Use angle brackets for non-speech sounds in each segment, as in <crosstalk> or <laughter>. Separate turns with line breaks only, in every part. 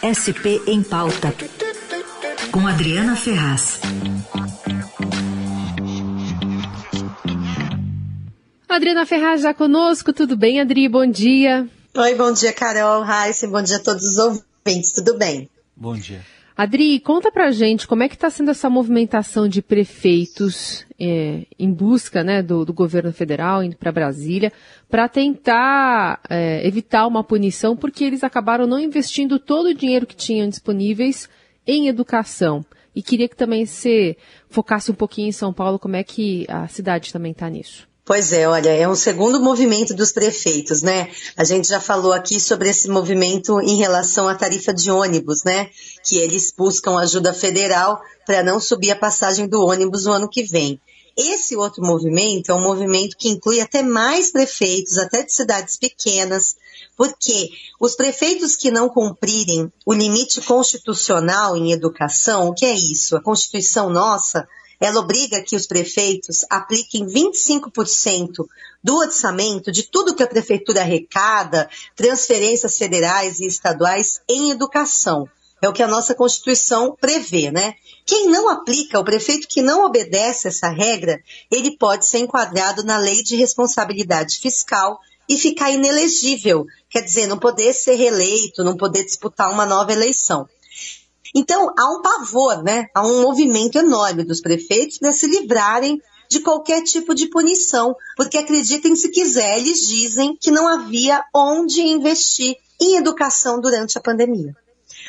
SP em Pauta, com Adriana Ferraz.
Adriana Ferraz já conosco, tudo bem, Adri? Bom dia.
Oi, bom dia, Carol, Raíssa, bom dia a todos os ouvintes, tudo bem?
Bom dia.
Adri, conta pra gente como é que está sendo essa movimentação de prefeitos é, em busca né, do, do, governo federal, indo para Brasília, para tentar é, evitar uma punição, porque eles acabaram não investindo todo o dinheiro que tinham disponíveis em educação. E queria que também você focasse um pouquinho em São Paulo, como é que a cidade também está nisso.
Pois é, olha, é um segundo movimento dos prefeitos, né? A gente já falou aqui sobre esse movimento em relação à tarifa de ônibus, né? Que eles buscam ajuda federal para não subir a passagem do ônibus no ano que vem. Esse outro movimento é um movimento que inclui até mais prefeitos, até de cidades pequenas, porque os prefeitos que não cumprirem o limite constitucional em educação, o que é isso? A Constituição nossa ela obriga que os prefeitos apliquem 25% do orçamento de tudo que a prefeitura arrecada, transferências federais e estaduais em educação. É o que a nossa Constituição prevê, né? Quem não aplica, o prefeito que não obedece essa regra, ele pode ser enquadrado na lei de responsabilidade fiscal e ficar inelegível, quer dizer, não poder ser reeleito, não poder disputar uma nova eleição. Então, há um pavor, né? Há um movimento enorme dos prefeitos para se livrarem de qualquer tipo de punição, porque acreditem se quiser, eles dizem que não havia onde investir em educação durante a pandemia.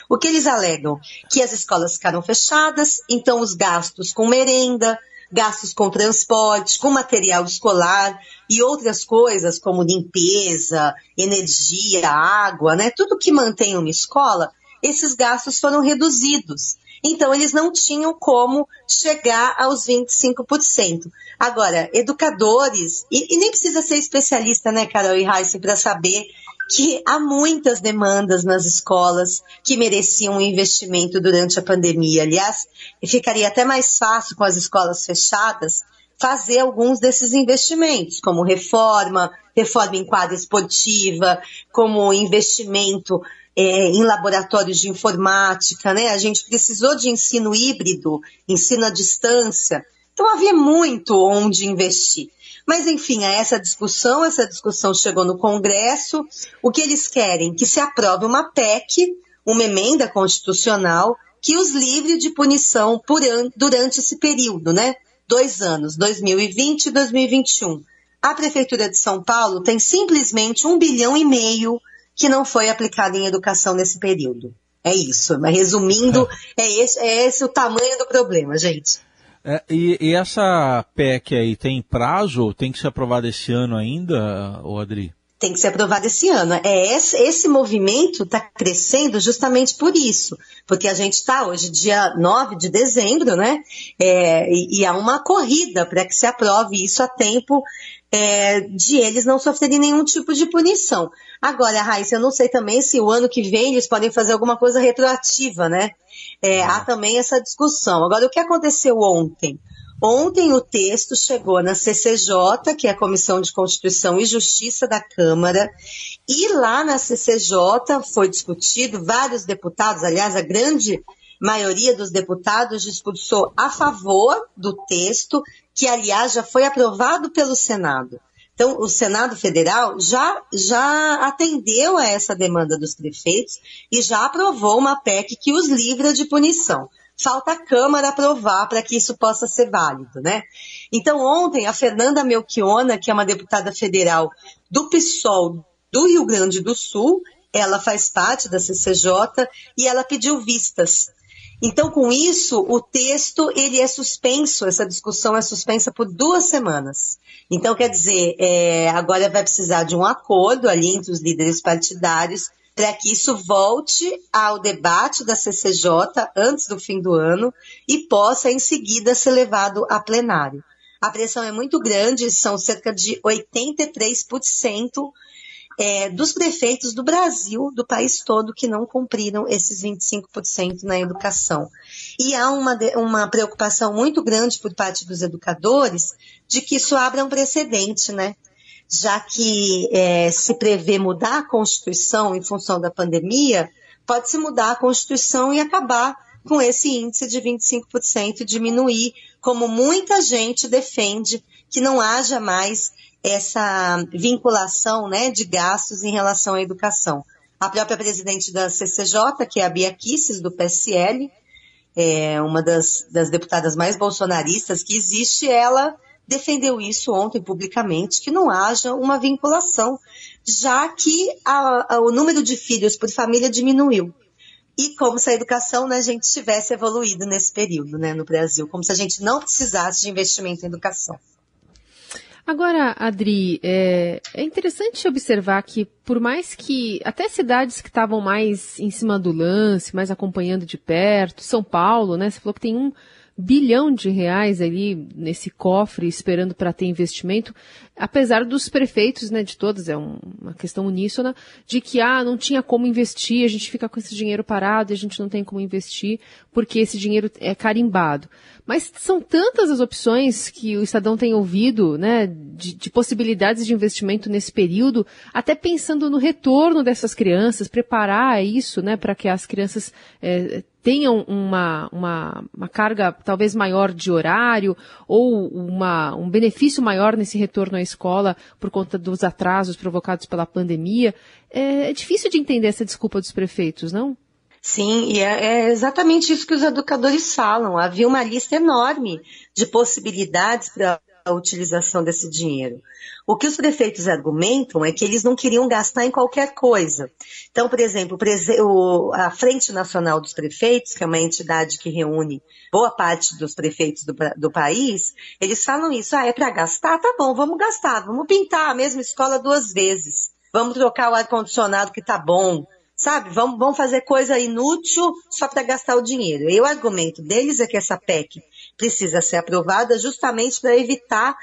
O que eles alegam? Que as escolas ficaram fechadas, então os gastos com merenda, gastos com transporte, com material escolar e outras coisas como limpeza, energia, água, né? Tudo que mantém uma escola esses gastos foram reduzidos. Então, eles não tinham como chegar aos 25%. Agora, educadores, e, e nem precisa ser especialista, né, Carol e Heisen, para saber que há muitas demandas nas escolas que mereciam um investimento durante a pandemia. Aliás, ficaria até mais fácil com as escolas fechadas fazer alguns desses investimentos, como reforma, reforma em quadra esportiva, como investimento é, em laboratórios de informática, né? A gente precisou de ensino híbrido, ensino à distância. Então havia muito onde investir. Mas, enfim, essa discussão, essa discussão chegou no Congresso. O que eles querem? Que se aprove uma PEC, uma emenda constitucional, que os livre de punição an durante esse período, né? Dois anos, 2020 e 2021. A Prefeitura de São Paulo tem simplesmente um bilhão e meio que não foi aplicado em educação nesse período. É isso. Mas resumindo, é, <laughs> é esse, é esse o tamanho do problema, gente.
É, e, e, essa PEC aí tem prazo? Tem que ser aprovada esse ano ainda, Adri?
Tem que ser aprovada esse ano. É esse, esse movimento está crescendo justamente por isso. Porque a gente está hoje, dia 9 de dezembro, né? É, e, e há uma corrida para que se aprove isso a tempo é, de eles não sofrerem nenhum tipo de punição. Agora, Raíssa, eu não sei também se o ano que vem eles podem fazer alguma coisa retroativa, né? É, há também essa discussão. Agora, o que aconteceu ontem? Ontem o texto chegou na CCJ, que é a Comissão de Constituição e Justiça da Câmara, e lá na CCJ foi discutido, vários deputados, aliás, a grande maioria dos deputados discursou a favor do texto, que aliás já foi aprovado pelo Senado. Então, o Senado Federal já, já atendeu a essa demanda dos prefeitos e já aprovou uma PEC que os livra de punição. Falta a Câmara aprovar para que isso possa ser válido, né? Então, ontem, a Fernanda Melchiona, que é uma deputada federal do PSOL do Rio Grande do Sul, ela faz parte da CCJ e ela pediu vistas então, com isso, o texto ele é suspenso, essa discussão é suspensa por duas semanas. Então, quer dizer, é, agora vai precisar de um acordo ali entre os líderes partidários para que isso volte ao debate da CCJ antes do fim do ano e possa, em seguida, ser levado a plenário. A pressão é muito grande, são cerca de 83% é, dos prefeitos do Brasil, do país todo, que não cumpriram esses 25% na educação. E há uma, uma preocupação muito grande por parte dos educadores de que isso abra um precedente, né? Já que é, se prevê mudar a Constituição em função da pandemia, pode-se mudar a Constituição e acabar com esse índice de 25% e diminuir, como muita gente defende, que não haja mais essa vinculação né, de gastos em relação à educação. A própria presidente da CCJ, que é a Bia Kisses, do PSL, é uma das, das deputadas mais bolsonaristas que existe, ela defendeu isso ontem publicamente, que não haja uma vinculação, já que a, a, o número de filhos por família diminuiu. E como se a educação, né, a gente tivesse evoluído nesse período, né, no Brasil, como se a gente não precisasse de investimento em educação.
Agora, Adri, é, é, interessante observar que, por mais que até cidades que estavam mais em cima do lance, mais acompanhando de perto, São Paulo, né? Você falou que tem um bilhão de reais ali nesse cofre esperando para ter investimento, apesar dos prefeitos, né, de todas, é um, uma questão uníssona, de que, ah, não tinha como investir, a gente fica com esse dinheiro parado e a gente não tem como investir porque esse dinheiro é carimbado. Mas são tantas as opções que o Estadão tem ouvido, né, de, de possibilidades de investimento nesse período, até pensando no retorno dessas crianças, preparar isso, né, para que as crianças é, tenham uma, uma, uma, carga talvez maior de horário ou uma, um benefício maior nesse retorno à escola por conta dos atrasos provocados pela pandemia. É, é difícil de entender essa desculpa dos prefeitos, não?
Sim, e é, é, exatamente isso que os educadores falam. Havia uma lista enorme de possibilidades para a utilização desse dinheiro. O que os prefeitos argumentam é que eles não queriam gastar em qualquer coisa. Então, por exemplo, a Frente Nacional dos Prefeitos, que é uma entidade que reúne boa parte dos prefeitos do, do país, eles falam isso. Ah, é para gastar? Tá bom, vamos gastar. Vamos pintar a mesma escola duas vezes. Vamos trocar o ar-condicionado que tá bom sabe? Vamos, vamos fazer coisa inútil só para gastar o dinheiro. E o argumento deles é que essa PEC precisa ser aprovada justamente para evitar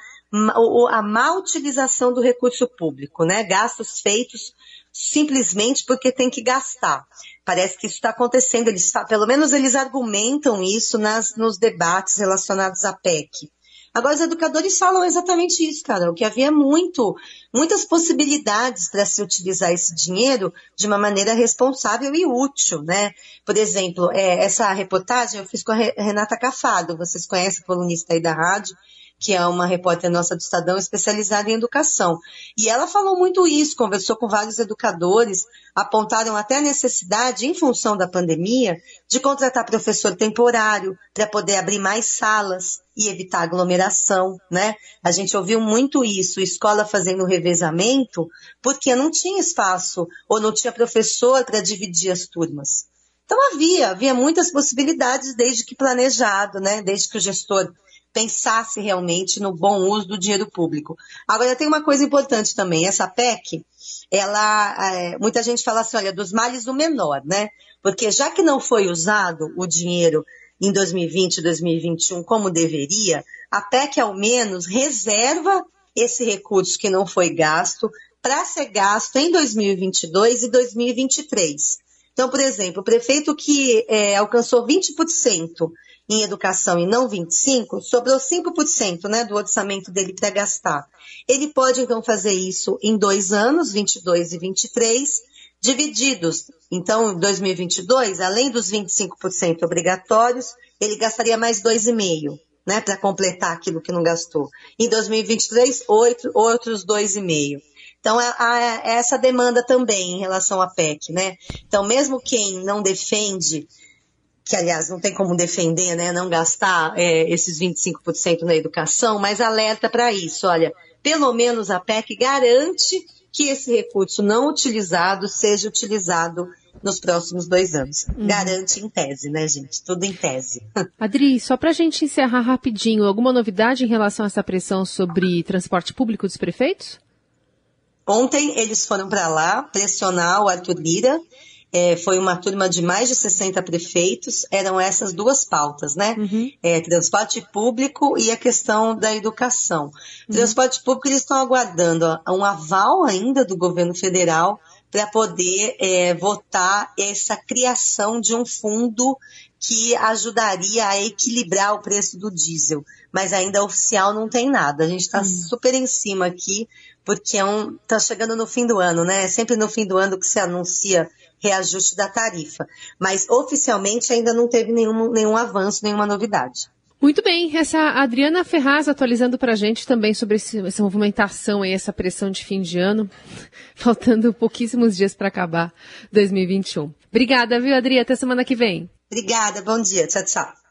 a má utilização do recurso público, né? Gastos feitos simplesmente porque tem que gastar. Parece que isso está acontecendo. Eles, pelo menos eles argumentam isso nas, nos debates relacionados à PEC. Agora, os educadores falam exatamente isso, cara, o que havia muito, muitas possibilidades para se utilizar esse dinheiro de uma maneira responsável e útil, né? Por exemplo, é, essa reportagem eu fiz com a Renata Cafado, vocês conhecem colunista aí da rádio, que é uma repórter nossa do Estadão especializada em educação. E ela falou muito isso, conversou com vários educadores, apontaram até a necessidade, em função da pandemia, de contratar professor temporário para poder abrir mais salas e evitar aglomeração, né? A gente ouviu muito isso, escola fazendo revezamento, porque não tinha espaço ou não tinha professor para dividir as turmas. Então havia, havia muitas possibilidades desde que planejado, né? Desde que o gestor pensasse realmente no bom uso do dinheiro público. Agora, tem uma coisa importante também, essa PEC, ela, é, muita gente fala assim, olha, dos males o menor, né? Porque já que não foi usado o dinheiro em 2020 e 2021 como deveria, a PEC ao menos reserva esse recurso que não foi gasto para ser gasto em 2022 e 2023. Então, por exemplo, o prefeito que é, alcançou 20% em educação e não 25, sobrou 5% né, do orçamento dele para gastar. Ele pode, então, fazer isso em dois anos, 22 e 23, divididos. Então, em 2022, além dos 25% obrigatórios, ele gastaria mais 2,5%. Né, para completar aquilo que não gastou. Em 2023, oito, outros 2,5%. Então, há essa demanda também em relação à PEC, né? Então, mesmo quem não defende que aliás não tem como defender, né, não gastar é, esses 25% na educação, mas alerta para isso. Olha, pelo menos a PEC garante que esse recurso não utilizado seja utilizado nos próximos dois anos. Uhum. Garante em tese, né, gente? Tudo em tese. <laughs>
Adri, só para a gente encerrar rapidinho, alguma novidade em relação a essa pressão sobre transporte público dos prefeitos?
Ontem eles foram para lá pressionar o Arthur Lira é, foi uma turma de mais de 60 prefeitos, eram essas duas pautas, né? Uhum. É, transporte público e a questão da educação. Uhum. Transporte público, eles estão aguardando um aval ainda do governo federal para poder é, votar essa criação de um fundo que ajudaria a equilibrar o preço do diesel. Mas ainda oficial não tem nada. A gente está uhum. super em cima aqui porque é um, tá chegando no fim do ano, né? É sempre no fim do ano que se anuncia reajuste da tarifa. Mas oficialmente ainda não teve nenhum, nenhum avanço, nenhuma novidade.
Muito bem, essa Adriana Ferraz atualizando para a gente também sobre esse, essa movimentação e essa pressão de fim de ano, <laughs> faltando pouquíssimos dias para acabar 2021. Obrigada, viu, Adri? Até semana que vem.
Obrigada, bom dia, tchau, tchau.